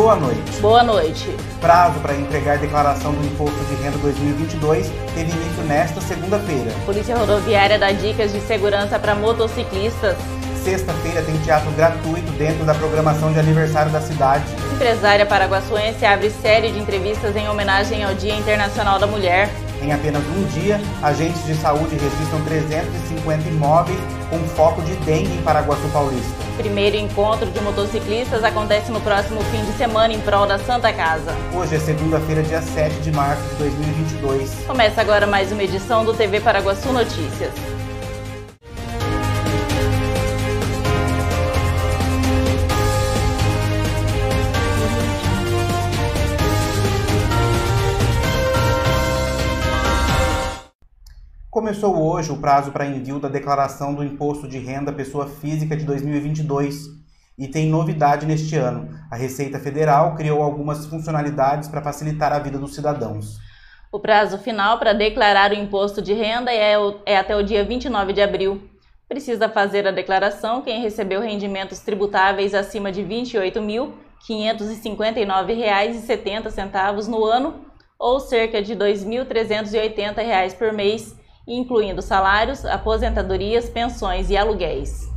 Boa noite. Boa noite. Prazo para entregar declaração do Imposto de Renda 2022 teve início nesta segunda-feira. Polícia Rodoviária dá dicas de segurança para motociclistas. Sexta-feira tem teatro gratuito dentro da programação de aniversário da cidade. Empresária paraguaçuense abre série de entrevistas em homenagem ao Dia Internacional da Mulher. Em apenas um dia, agentes de saúde registram 350 imóveis com foco de dengue em Paraguaçu Paulista. Primeiro encontro de motociclistas acontece no próximo fim de semana em prol da Santa Casa. Hoje é segunda-feira, dia 7 de março de 2022. Começa agora mais uma edição do TV Paraguaçu Notícias. Começou hoje o prazo para envio da declaração do Imposto de Renda Pessoa Física de 2022 e tem novidade neste ano. A Receita Federal criou algumas funcionalidades para facilitar a vida dos cidadãos. O prazo final para declarar o imposto de renda é, é até o dia 29 de abril. Precisa fazer a declaração quem recebeu rendimentos tributáveis acima de R$ 28.559,70 no ano ou cerca de R$ 2.380 por mês incluindo salários, aposentadorias, pensões e aluguéis.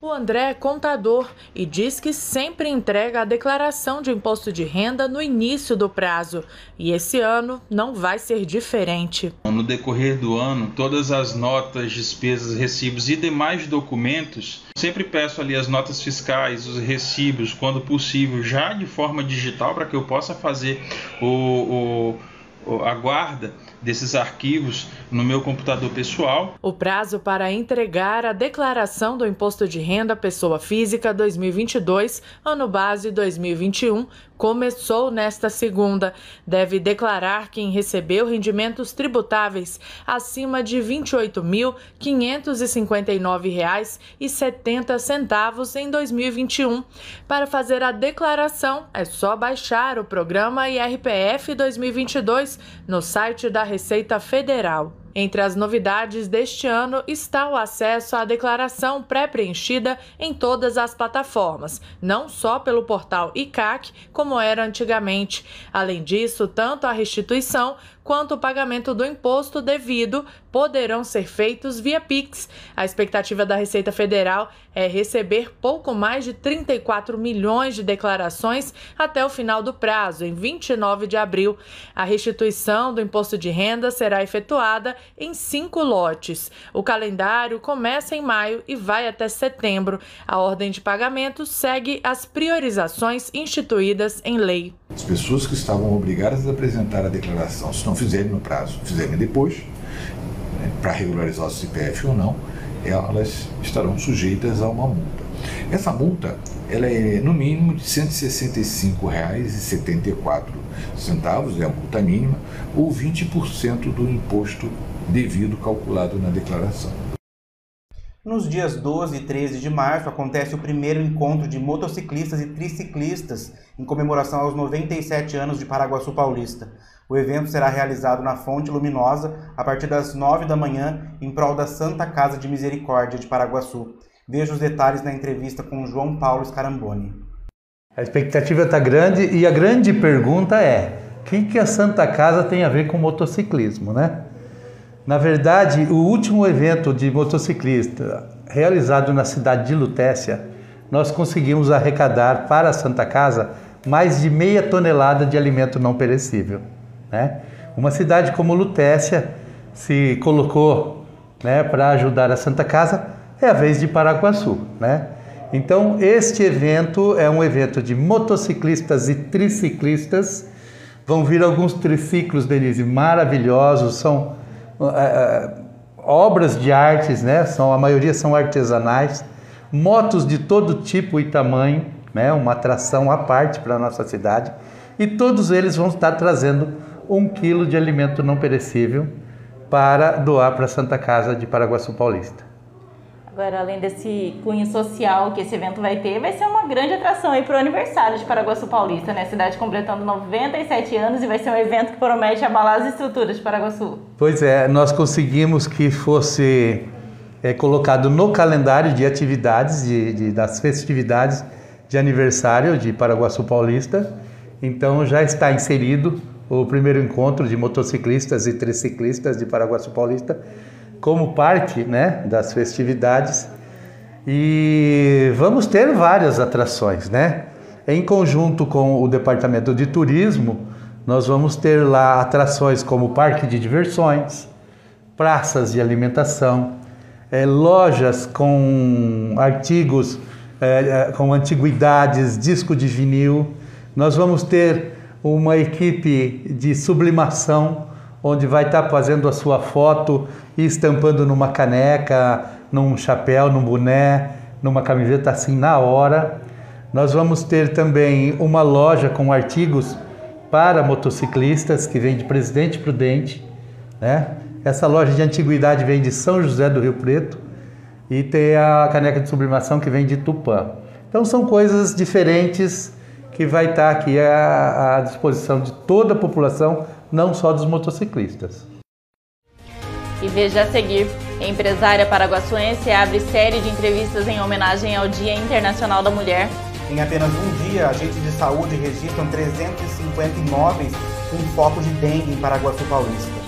O André é contador e diz que sempre entrega a declaração de imposto de renda no início do prazo. E esse ano não vai ser diferente. No decorrer do ano, todas as notas, despesas, recibos e demais documentos, sempre peço ali as notas fiscais, os recibos, quando possível, já de forma digital, para que eu possa fazer o, o, a guarda desses arquivos no meu computador pessoal. O prazo para entregar a declaração do Imposto de Renda Pessoa Física 2022, ano base 2021, começou nesta segunda. Deve declarar quem recebeu rendimentos tributáveis acima de R$ 28.559,70 em 2021. Para fazer a declaração, é só baixar o programa IRPF 2022 no site da Receita Federal. Entre as novidades deste ano está o acesso à declaração pré-preenchida em todas as plataformas, não só pelo portal ICAC, como era antigamente. Além disso, tanto a restituição quanto o pagamento do imposto devido poderão ser feitos via Pix. A expectativa da Receita Federal é receber pouco mais de 34 milhões de declarações até o final do prazo, em 29 de abril. A restituição do imposto de renda será efetuada em cinco lotes. O calendário começa em maio e vai até setembro. A ordem de pagamento segue as priorizações instituídas em lei. As pessoas que estavam obrigadas a apresentar a declaração, se não fizerem no prazo, fizerem depois, né, para regularizar o CPF ou não, elas estarão sujeitas a uma multa. Essa multa ela é no mínimo de R$ 165,74, é a multa mínima, ou 20% do imposto devido calculado na declaração. Nos dias 12 e 13 de março acontece o primeiro encontro de motociclistas e triciclistas em comemoração aos 97 anos de Paraguaçu Paulista. O evento será realizado na Fonte Luminosa a partir das 9 da manhã em prol da Santa Casa de Misericórdia de Paraguaçu. Veja os detalhes na entrevista com João Paulo Scaramboni. A expectativa está grande e a grande pergunta é: o que, que a Santa Casa tem a ver com motociclismo, né? Na verdade, o último evento de motociclista realizado na cidade de Lutécia, nós conseguimos arrecadar para a Santa Casa mais de meia tonelada de alimento não perecível. Né? Uma cidade como Lutécia se colocou né, para ajudar a Santa Casa, é a vez de Paraguaçu. Né? Então, este evento é um evento de motociclistas e triciclistas. Vão vir alguns triciclos, Denise, maravilhosos, são obras de artes, né? São, a maioria são artesanais, motos de todo tipo e tamanho, né? Uma atração à parte para a nossa cidade. E todos eles vão estar trazendo um quilo de alimento não perecível para doar para a Santa Casa de Paraguaçu Paulista. Agora, além desse cunho social que esse evento vai ter, vai ser uma grande atração aí para o aniversário de Paraguaçu Paulista, né? Cidade completando 97 anos e vai ser um evento que promete abalar as estruturas de Paraguaçu. Pois é, nós conseguimos que fosse é, colocado no calendário de atividades, de, de, das festividades, de aniversário de Paraguaçu Paulista. Então já está inserido o primeiro encontro de motociclistas e triciclistas de Paraguaçu Paulista como parte né, das festividades. E vamos ter várias atrações, né? Em conjunto com o Departamento de Turismo, nós vamos ter lá atrações como parque de diversões, praças de alimentação, é, lojas com artigos, é, com antiguidades, disco de vinil. Nós vamos ter uma equipe de sublimação, onde vai estar fazendo a sua foto e estampando numa caneca, num chapéu, num boné, numa camiseta assim na hora. Nós vamos ter também uma loja com artigos para motociclistas que vem de Presidente Prudente, né? Essa loja de antiguidade vem de São José do Rio Preto e tem a caneca de sublimação que vem de Tupã. Então são coisas diferentes que vai estar aqui à, à disposição de toda a população, não só dos motociclistas. E veja a seguir, a empresária paraguaçuense abre série de entrevistas em homenagem ao Dia Internacional da Mulher. Em apenas um dia, agentes de saúde registram 350 imóveis com foco de dengue em Paraguaçu Paulista.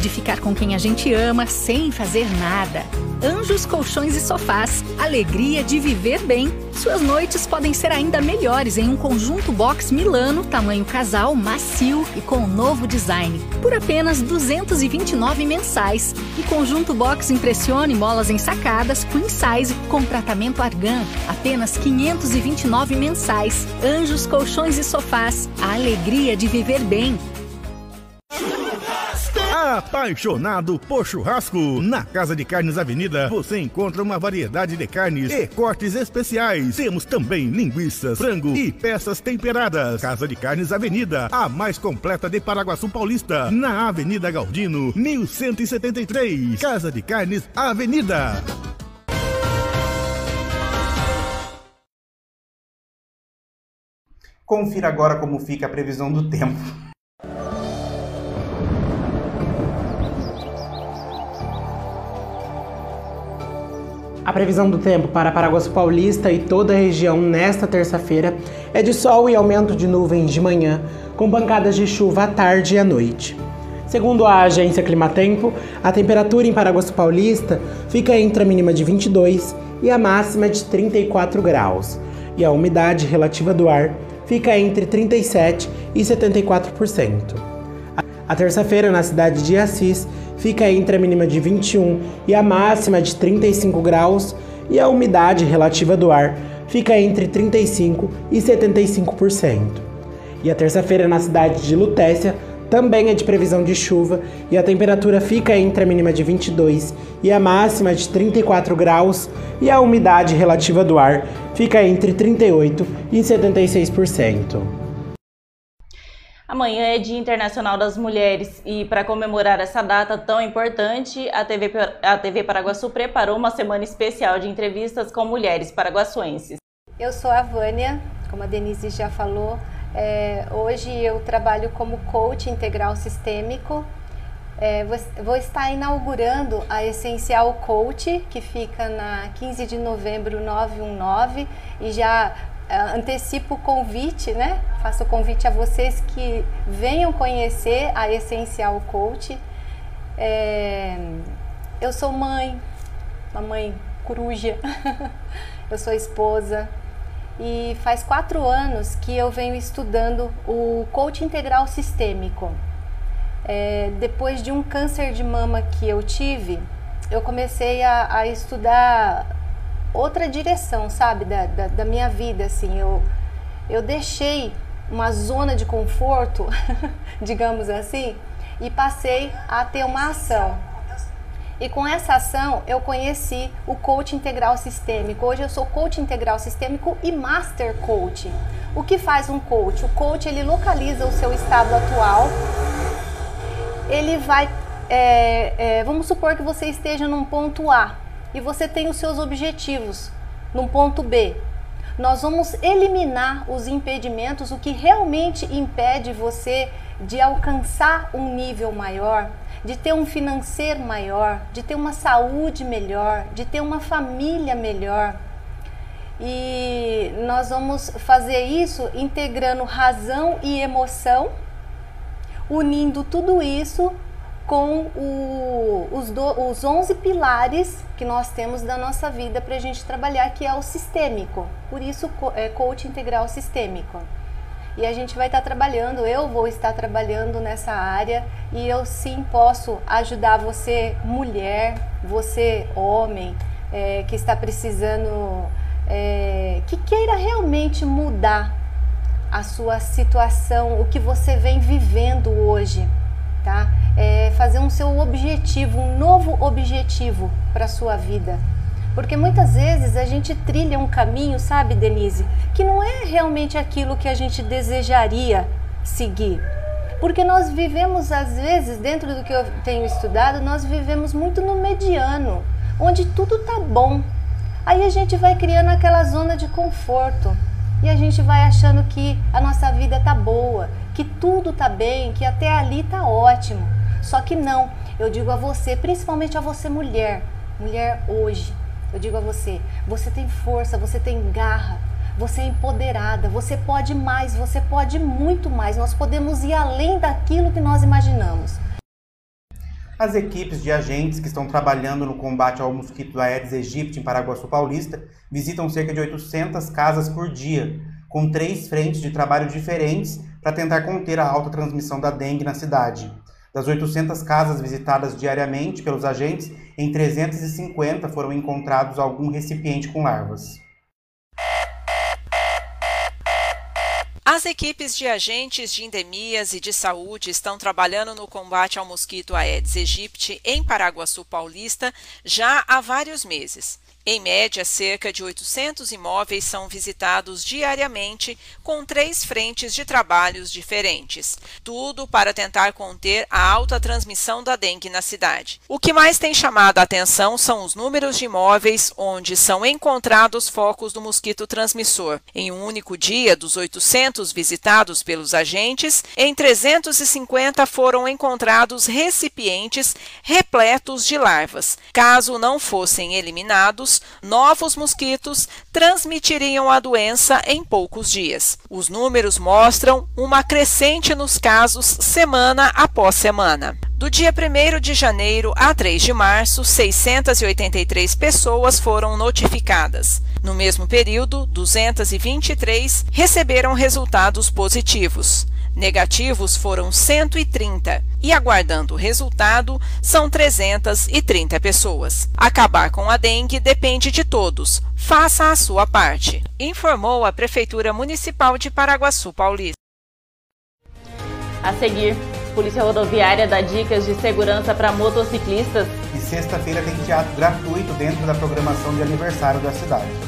de ficar com quem a gente ama sem fazer nada. Anjos Colchões e Sofás. Alegria de viver bem. Suas noites podem ser ainda melhores em um conjunto box Milano, tamanho casal, macio e com novo design. Por apenas R$ 229 mensais. E conjunto box Impressione molas ensacadas, queen size com tratamento argan. Apenas R$ 529 mensais. Anjos Colchões e Sofás. A alegria de viver bem. Apaixonado por churrasco? Na Casa de Carnes Avenida você encontra uma variedade de carnes e cortes especiais. Temos também linguiças, frango e peças temperadas. Casa de Carnes Avenida, a mais completa de Paraguaçu Paulista, na Avenida Galdino, 1173. Casa de Carnes Avenida. Confira agora como fica a previsão do tempo. Previsão do tempo para Paraguaçu Paulista e toda a região nesta terça-feira é de sol e aumento de nuvens de manhã, com pancadas de chuva à tarde e à noite. Segundo a agência Climatempo, a temperatura em Paraguaçu Paulista fica entre a mínima de 22 e a máxima de 34 graus, e a umidade relativa do ar fica entre 37 e 74%. A terça-feira na cidade de Assis fica entre a mínima de 21 e a máxima de 35 graus, e a umidade relativa do ar fica entre 35 e 75%. E a terça-feira na cidade de Lutécia também é de previsão de chuva e a temperatura fica entre a mínima de 22 e a máxima de 34 graus e a umidade relativa do ar fica entre 38 e 76%. Amanhã é Dia Internacional das Mulheres e para comemorar essa data tão importante, a TV, a TV Paraguaçu preparou uma semana especial de entrevistas com mulheres paraguaçuenses. Eu sou a Vânia, como a Denise já falou. É, hoje eu trabalho como coach integral sistêmico. É, vou, vou estar inaugurando a Essencial Coach, que fica na 15 de novembro 919 e já antecipo o convite, né? Faço o convite a vocês que venham conhecer a Essencial Coach. É, eu sou mãe, uma mãe coruja, eu sou esposa e faz quatro anos que eu venho estudando o coach integral sistêmico. É, depois de um câncer de mama que eu tive, eu comecei a, a estudar outra direção, sabe, da, da, da minha vida, assim, eu, eu deixei uma zona de conforto, digamos assim, e passei a ter uma ação. E com essa ação eu conheci o coach integral sistêmico. Hoje eu sou coach integral sistêmico e master coach. O que faz um coach? O coach ele localiza o seu estado atual. Ele vai, é, é, vamos supor que você esteja num ponto A e você tem os seus objetivos num ponto B. Nós vamos eliminar os impedimentos, o que realmente impede você de alcançar um nível maior, de ter um financeiro maior, de ter uma saúde melhor, de ter uma família melhor. E nós vamos fazer isso integrando razão e emoção, unindo tudo isso com o, os, do, os 11 pilares que nós temos da nossa vida para a gente trabalhar, que é o sistêmico. Por isso, é coach integral sistêmico e a gente vai estar trabalhando, eu vou estar trabalhando nessa área e eu sim posso ajudar você, mulher, você, homem, é, que está precisando, é, que queira realmente mudar a sua situação, o que você vem vivendo hoje, tá? É fazer um seu objetivo, um novo objetivo para a sua vida. Porque muitas vezes a gente trilha um caminho, sabe, Denise, que não é realmente aquilo que a gente desejaria seguir. Porque nós vivemos, às vezes, dentro do que eu tenho estudado, nós vivemos muito no mediano, onde tudo tá bom. Aí a gente vai criando aquela zona de conforto e a gente vai achando que a nossa vida tá boa, que tudo tá bem, que até ali tá ótimo. Só que não, eu digo a você, principalmente a você mulher, mulher hoje, eu digo a você, você tem força, você tem garra, você é empoderada, você pode mais, você pode muito mais. Nós podemos ir além daquilo que nós imaginamos. As equipes de agentes que estão trabalhando no combate ao mosquito Aedes aegypti em Paraguaçu Paulista visitam cerca de 800 casas por dia, com três frentes de trabalho diferentes para tentar conter a alta transmissão da dengue na cidade. Das 800 casas visitadas diariamente pelos agentes, em 350 foram encontrados algum recipiente com larvas. As equipes de agentes de endemias e de saúde estão trabalhando no combate ao mosquito Aedes aegypti em Paraguaçu Paulista já há vários meses. Em média, cerca de 800 imóveis são visitados diariamente, com três frentes de trabalhos diferentes. Tudo para tentar conter a alta transmissão da dengue na cidade. O que mais tem chamado a atenção são os números de imóveis onde são encontrados focos do mosquito transmissor. Em um único dia, dos 800 visitados pelos agentes, em 350 foram encontrados recipientes repletos de larvas. Caso não fossem eliminados, novos mosquitos transmitiriam a doença em poucos dias. Os números mostram uma crescente nos casos semana após semana. Do dia 1 de janeiro a 3 de março, 683 pessoas foram notificadas. No mesmo período, 223 receberam resultados positivos. Negativos foram 130 e aguardando o resultado são 330 pessoas. Acabar com a dengue depende de todos. Faça a sua parte, informou a Prefeitura Municipal de Paraguaçu Paulista. A seguir, Polícia Rodoviária dá dicas de segurança para motociclistas. E sexta-feira tem teatro gratuito dentro da programação de aniversário da cidade.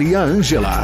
Maria Ângela.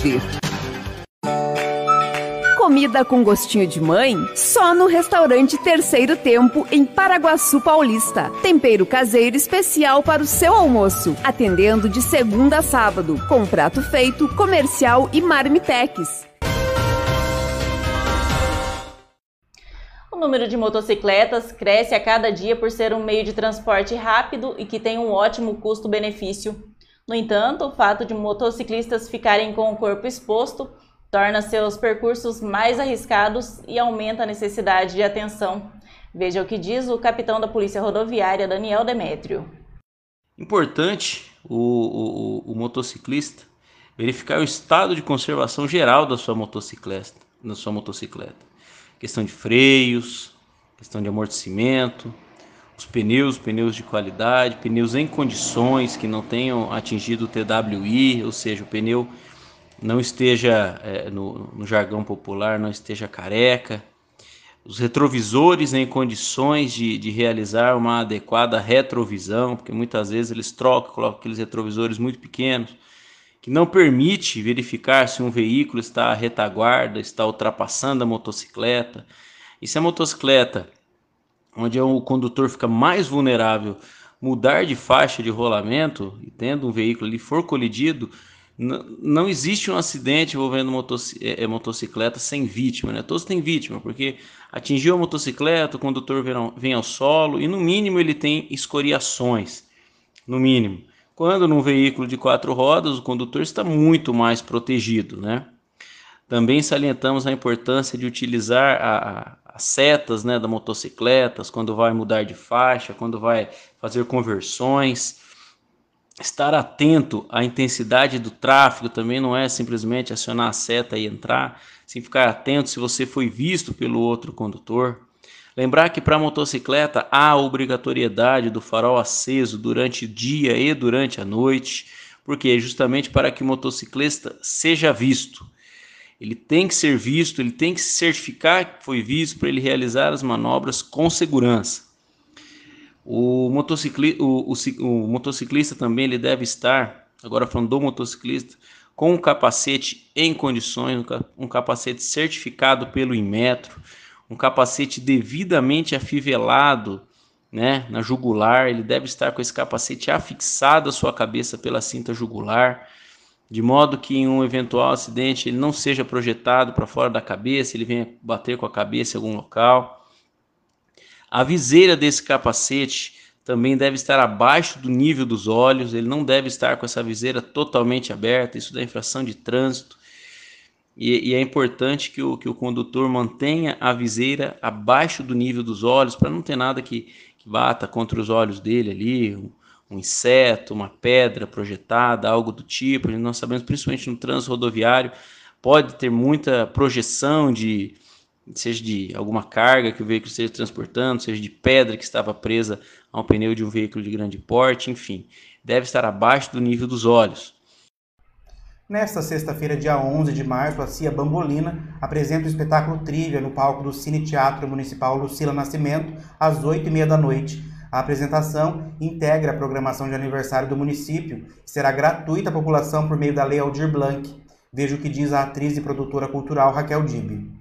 Comida com gostinho de mãe? Só no restaurante Terceiro Tempo, em Paraguaçu Paulista. Tempero caseiro especial para o seu almoço. Atendendo de segunda a sábado, com prato feito, comercial e marmitex. O número de motocicletas cresce a cada dia por ser um meio de transporte rápido e que tem um ótimo custo-benefício. No entanto, o fato de motociclistas ficarem com o corpo exposto torna seus percursos mais arriscados e aumenta a necessidade de atenção. Veja o que diz o capitão da Polícia Rodoviária, Daniel Demétrio. Importante o, o, o motociclista verificar o estado de conservação geral da sua motocicleta, da sua motocicleta. Questão de freios, questão de amortecimento, os pneus, pneus de qualidade, pneus em condições que não tenham atingido o TWI, ou seja, o pneu não esteja, é, no, no, jargão popular, não esteja careca. Os retrovisores em condições de, de realizar uma adequada retrovisão, porque muitas vezes eles trocam, colocam aqueles retrovisores muito pequenos, que não permite verificar se um veículo está à retaguarda, está ultrapassando a motocicleta. E se a motocicleta onde o condutor fica mais vulnerável, mudar de faixa de rolamento e tendo um veículo ali for colidido, não existe um acidente envolvendo é, é, motocicleta sem vítima, né? Todos têm vítima, porque atingiu a motocicleta, o condutor vem ao solo e no mínimo ele tem escoriações, no mínimo. Quando num veículo de quatro rodas, o condutor está muito mais protegido, né? Também salientamos a importância de utilizar a, as setas né, da motocicletas, quando vai mudar de faixa, quando vai fazer conversões. Estar atento à intensidade do tráfego também não é simplesmente acionar a seta e entrar, sim ficar atento se você foi visto pelo outro condutor. Lembrar que para motocicleta há obrigatoriedade do farol aceso durante o dia e durante a noite, porque é justamente para que o motociclista seja visto ele tem que ser visto, ele tem que se certificar que foi visto para ele realizar as manobras com segurança. O, motocicli, o, o, o motociclista também ele deve estar, agora falando do motociclista, com um capacete em condições, um capacete certificado pelo Inmetro, um capacete devidamente afivelado né, na jugular, ele deve estar com esse capacete afixado à sua cabeça pela cinta jugular de modo que em um eventual acidente ele não seja projetado para fora da cabeça, ele venha bater com a cabeça em algum local. A viseira desse capacete também deve estar abaixo do nível dos olhos, ele não deve estar com essa viseira totalmente aberta, isso da infração de trânsito. E, e é importante que o, que o condutor mantenha a viseira abaixo do nível dos olhos, para não ter nada que, que bata contra os olhos dele ali, um inseto, uma pedra projetada, algo do tipo. Nós sabemos, principalmente no trânsito rodoviário, pode ter muita projeção de seja de alguma carga que o veículo esteja transportando, seja de pedra que estava presa a um pneu de um veículo de grande porte, enfim, deve estar abaixo do nível dos olhos. Nesta sexta-feira, dia 11 de março, a CIA Bambolina apresenta o espetáculo Trivia no palco do Cine Teatro Municipal Lucila Nascimento, às 8h30 da noite. A apresentação integra a programação de aniversário do município, será gratuita à população por meio da Lei Aldir Blanc. Veja o que diz a atriz e produtora cultural Raquel Dib.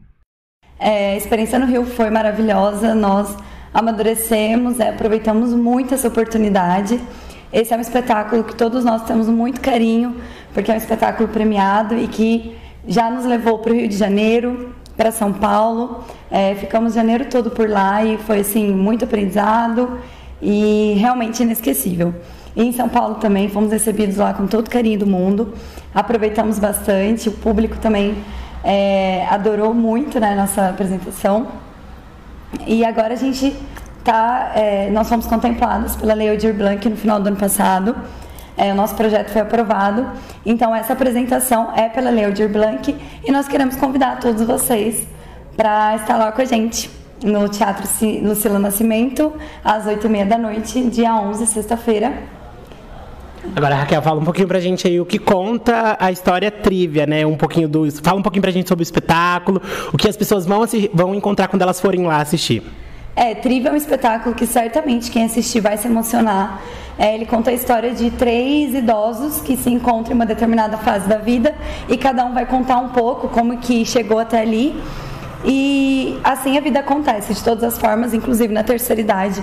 É, a experiência no Rio foi maravilhosa, nós amadurecemos, é, aproveitamos muito essa oportunidade. Esse é um espetáculo que todos nós temos muito carinho, porque é um espetáculo premiado e que já nos levou para o Rio de Janeiro, para São Paulo. É, ficamos janeiro todo por lá e foi assim muito aprendizado e realmente inesquecível. E em São Paulo também fomos recebidos lá com todo carinho do mundo, aproveitamos bastante, o público também é, adorou muito né, nossa apresentação. E agora a gente tá, é, nós fomos contemplados pela Lei Aldir Blanc no final do ano passado. É, o nosso projeto foi aprovado. Então essa apresentação é pela Lei Aldir Blanc e nós queremos convidar todos vocês para estar lá com a gente no Teatro Lucila Nascimento, às 8h30 da noite, dia 11, sexta-feira. Agora, Raquel, fala um pouquinho pra gente aí o que conta a história trivia, né? Um pouquinho do. Fala um pouquinho pra gente sobre o espetáculo, o que as pessoas vão, vão encontrar quando elas forem lá assistir. É, Triva é um espetáculo que certamente quem assistir vai se emocionar. É, ele conta a história de três idosos que se encontram em uma determinada fase da vida e cada um vai contar um pouco como que chegou até ali. E assim a vida acontece, de todas as formas, inclusive na terceira idade.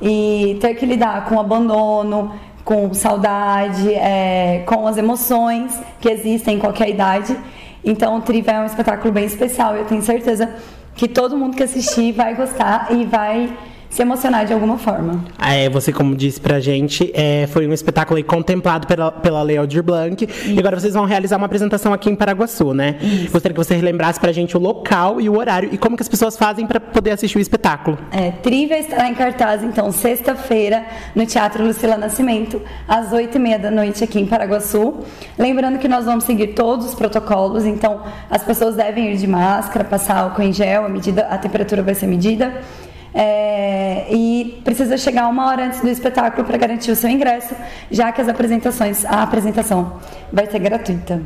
E ter que lidar com abandono, com saudade, é, com as emoções que existem em qualquer idade. Então, o Triva é um espetáculo bem especial. Eu tenho certeza que todo mundo que assistir vai gostar e vai se emocionar de alguma forma. É, você, como disse pra gente, é, foi um espetáculo contemplado pela, pela Lei Aldir Blanc. E agora vocês vão realizar uma apresentação aqui em Paraguaçu, né? Isso. Gostaria que você relembrasse pra gente o local e o horário e como que as pessoas fazem para poder assistir o espetáculo. É, Trivia estará em cartaz, então, sexta-feira, no Teatro Lucila Nascimento, às oito e meia da noite aqui em Paraguaçu. Lembrando que nós vamos seguir todos os protocolos, então as pessoas devem ir de máscara, passar álcool em gel, a, medida, a temperatura vai ser medida. É, e precisa chegar uma hora antes do espetáculo para garantir o seu ingresso, já que as apresentações, a apresentação vai ser gratuita.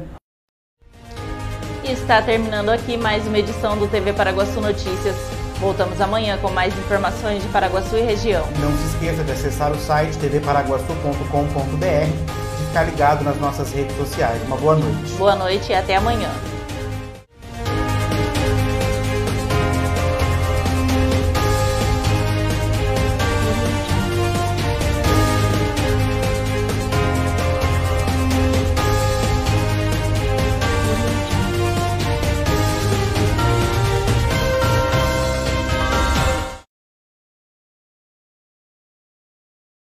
E está terminando aqui mais uma edição do TV Paraguaçu Notícias. Voltamos amanhã com mais informações de Paraguaçu e região. Não se esqueça de acessar o site tvparaguaçu.com.br e ficar ligado nas nossas redes sociais. Uma boa noite. Boa noite e até amanhã.